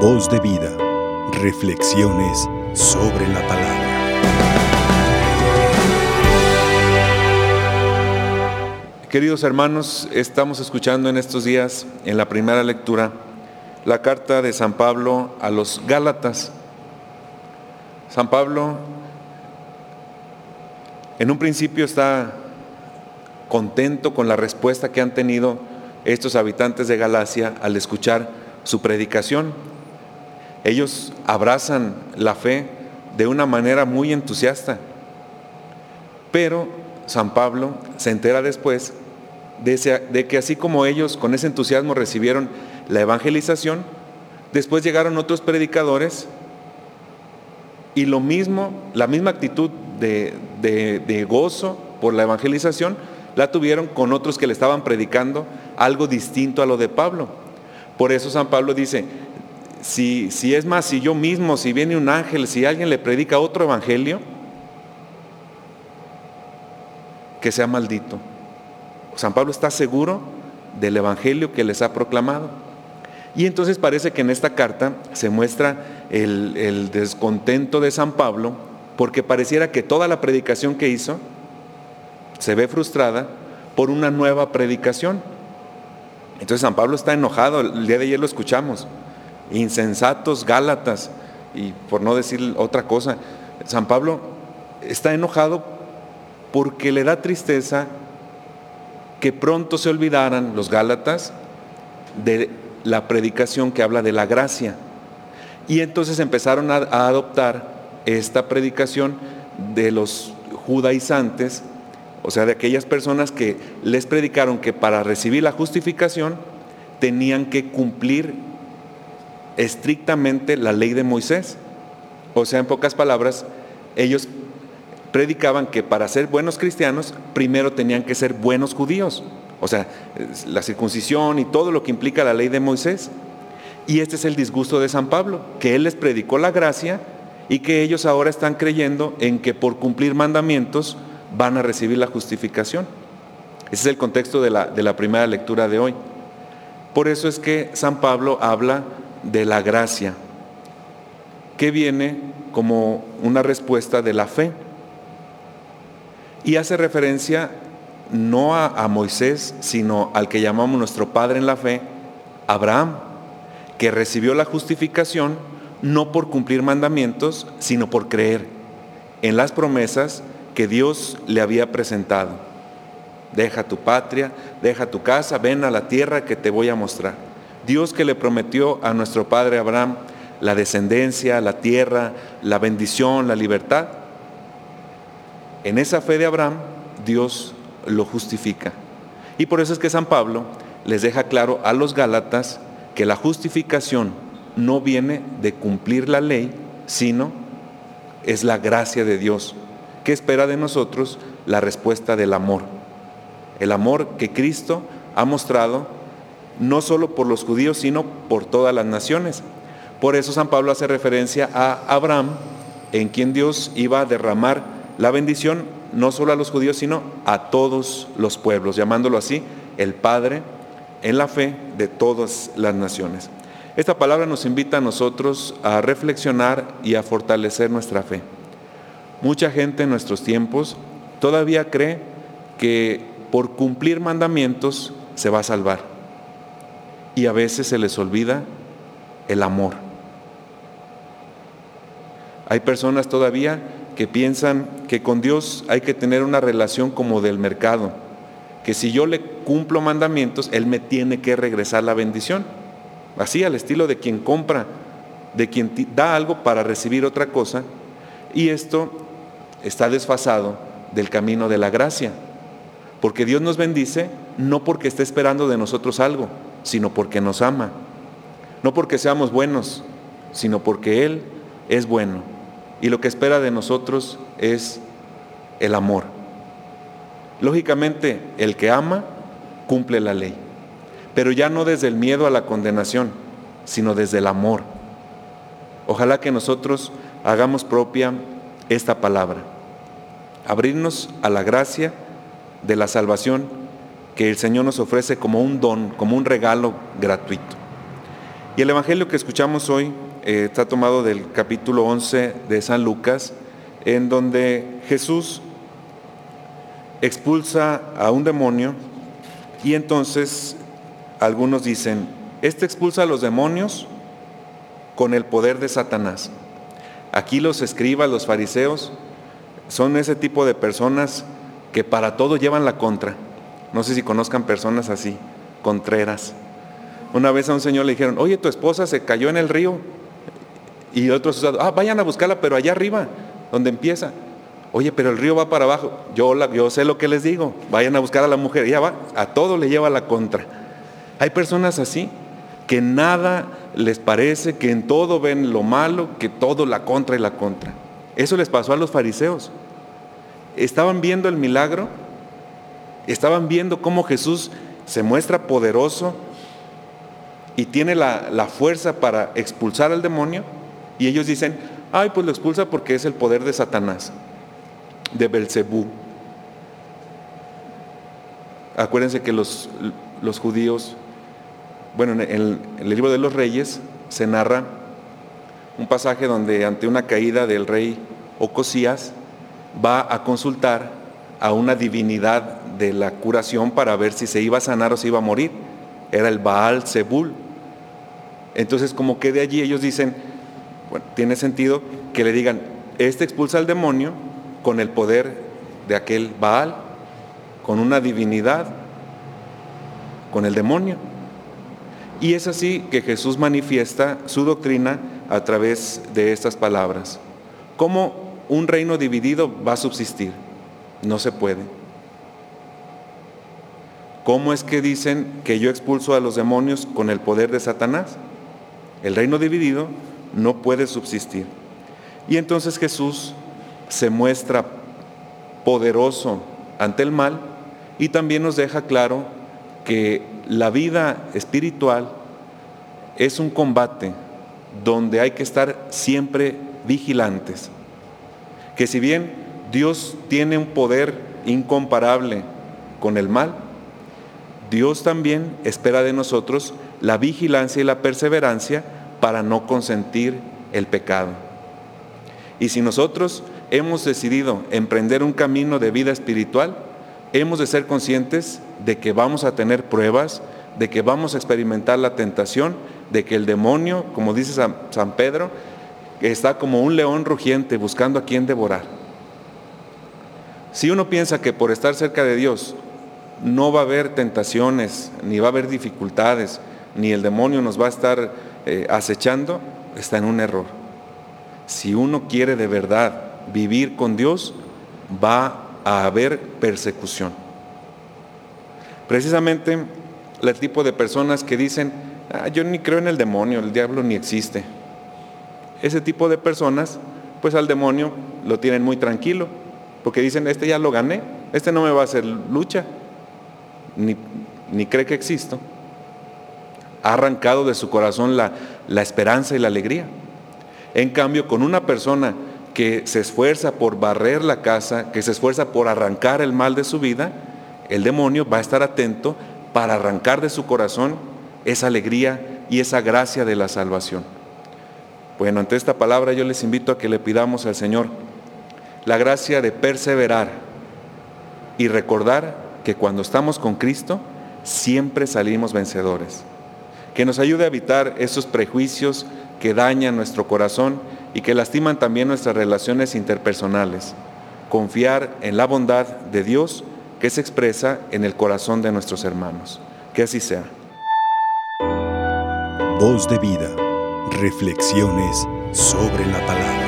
Voz de vida. Reflexiones sobre la palabra. Queridos hermanos, estamos escuchando en estos días, en la primera lectura, la carta de San Pablo a los Gálatas. San Pablo en un principio está contento con la respuesta que han tenido estos habitantes de Galacia al escuchar su predicación. Ellos abrazan la fe de una manera muy entusiasta. Pero San Pablo se entera después de, que así como ellos con ese entusiasmo recibieron la evangelización, después llegaron otros predicadores y lo mismo, la misma actitud de, de gozo por la evangelización, la tuvieron con otros que le estaban predicando algo distinto a lo de Pablo. Por eso San Pablo dice, si, si es más, si yo mismo, si viene un ángel, si alguien le predica otro evangelio, que sea maldito. San Pablo está seguro del evangelio que les ha proclamado. Y entonces parece que en esta carta se muestra el, el descontento de San Pablo porque pareciera que toda la predicación que hizo se ve frustrada por una nueva predicación. Entonces San Pablo está enojado, el día de ayer lo escuchamos, insensatos Gálatas, y por no decir otra cosa, San Pablo está enojado porque le da tristeza que pronto se olvidaran los Gálatas de la predicación que habla de la gracia. Y entonces empezaron a, adoptar esta predicación de los judaizantes o sea, de aquellas personas que les predicaron que para recibir la justificación tenían que cumplir estrictamente la ley de Moisés. O sea, en pocas palabras, ellos predicaban que para ser buenos cristianos, primero tenían que ser buenos judíos. O sea, la circuncisión y todo lo que implica la ley de Moisés. Y este es el disgusto de San Pablo, que él les predicó la gracia y que ellos ahora están creyendo en que por cumplir mandamientos van a recibir la justificación. Ese es el contexto de la, de la primera lectura de hoy. Por eso es que San Pablo habla de la gracia, que viene como una respuesta de la fe. Y hace referencia no a, Moisés, sino al que llamamos nuestro Padre en la fe, Abraham, que recibió la justificación no por cumplir mandamientos, sino por creer en las promesas que Dios le había presentado. Deja tu patria, deja tu casa, ven a la tierra que te voy a mostrar. Dios que le prometió a nuestro padre Abraham la descendencia, la tierra, la bendición, la libertad. En esa fe de Abraham, Dios lo justifica. Y por eso es que San Pablo les deja claro a los Gálatas que la justificación no viene de cumplir la ley, sino es la gracia de Dios ¿Qué espera de nosotros? La respuesta del amor. El amor que Cristo ha mostrado no solo por los judíos, sino por todas las naciones. Por eso San Pablo hace referencia a Abraham, en quien Dios iba a derramar la bendición no solo a los judíos, sino a todos los pueblos, llamándolo así el Padre en la fe de todas las naciones. Esta palabra nos invita a nosotros a reflexionar y a fortalecer nuestra fe. Mucha gente en nuestros tiempos todavía cree que por cumplir mandamientos se va a salvar. Y a veces se les olvida el amor. Hay personas todavía que piensan que con Dios hay que tener una relación como del mercado, que si yo le cumplo mandamientos, Él me tiene que regresar la bendición. Así al estilo de quien compra, de quien da algo para recibir otra cosa. Y esto está desfasado del camino de la gracia. Porque Dios nos bendice no porque esté esperando de nosotros algo, sino porque nos ama. No porque seamos buenos, sino porque Él es bueno. Y lo que espera de nosotros es el amor. Lógicamente, el que ama cumple la ley, pero ya no desde el miedo a la condenación, sino desde el amor. Ojalá que nosotros hagamos propia esta palabra abrirnos a la gracia de la salvación que el Señor nos ofrece como un don, como un regalo gratuito. Y el Evangelio que escuchamos hoy eh, está tomado del capítulo 11 de San Lucas, en donde Jesús expulsa a un demonio y entonces algunos dicen, este expulsa a los demonios con el poder de Satanás. Aquí los escribas, los fariseos, son ese tipo de personas que para todo llevan la contra. No sé si conozcan personas así, contreras. Una vez a un señor le dijeron, oye, tu esposa se cayó en el río. Y otros, ah, vayan a buscarla, pero allá arriba, donde empieza. Oye, pero el río va para abajo. Yo, yo sé lo que les digo. Vayan a buscar a la mujer. Ella va, a todo le lleva la contra. Hay personas así, que nada les parece, que en todo ven lo malo, que todo la contra y la contra. Eso les pasó a los fariseos. Estaban viendo el milagro, estaban viendo cómo Jesús se muestra poderoso y tiene la, la fuerza para expulsar al demonio, y ellos dicen, ay, pues lo expulsa porque es el poder de Satanás, de Belcebú. Acuérdense que los, los judíos bueno, en el, libro de los reyes se narra un pasaje donde ante una caída del rey Ocosías va a consultar a una divinidad de la curación para ver si se iba a sanar o se iba a morir. Era el Baal Zebul. Entonces, como que de allí ellos dicen, bueno, tiene sentido que le digan, este expulsa al demonio con el poder de aquel Baal, con una divinidad, con el demonio. Y es así que Jesús manifiesta su doctrina a través de estas palabras. ¿Cómo un reino dividido va a subsistir? No se puede. ¿Cómo es que dicen que yo expulso a los demonios con el poder de Satanás? El reino dividido no puede subsistir. Y entonces Jesús se muestra poderoso ante el mal y también nos deja claro que la vida espiritual es un combate donde hay que estar siempre vigilantes. Que si bien Dios tiene un poder incomparable con el mal, Dios también espera de nosotros la vigilancia y la perseverancia para no consentir el pecado. Y si nosotros hemos decidido emprender un camino de vida espiritual, hemos de ser conscientes de que vamos a tener pruebas, de que vamos a experimentar la tentación, de que el demonio, como dice San, Pedro, está como un león rugiente buscando a quien devorar. Si uno piensa que por estar cerca de Dios no va a haber tentaciones, ni va a haber dificultades, ni el demonio nos va a estar eh, acechando, está en un error. Si uno quiere de verdad vivir con Dios, va a haber persecución. Precisamente el tipo de personas que dicen, ah, yo ni creo en el demonio, el diablo ni existe. Ese tipo de personas, pues al demonio lo tienen muy tranquilo, porque dicen, este ya lo gané, este no me va a hacer lucha, ni, ni cree que existo. Ha arrancado de su corazón la, la esperanza y la alegría. En cambio, con una persona que se esfuerza por barrer la casa, que se esfuerza por arrancar el mal de su vida, el demonio va a estar atento para arrancar de su corazón esa alegría y esa gracia de la salvación. Bueno, ante esta palabra yo les invito a que le pidamos al Señor la gracia de perseverar y recordar que cuando estamos con Cristo siempre salimos vencedores. Que nos ayude a evitar esos prejuicios que dañan nuestro corazón y que lastiman también nuestras relaciones interpersonales. Confiar en la bondad de Dios que se expresa en el corazón de nuestros hermanos. Que así sea. Voz de vida. Reflexiones sobre la palabra.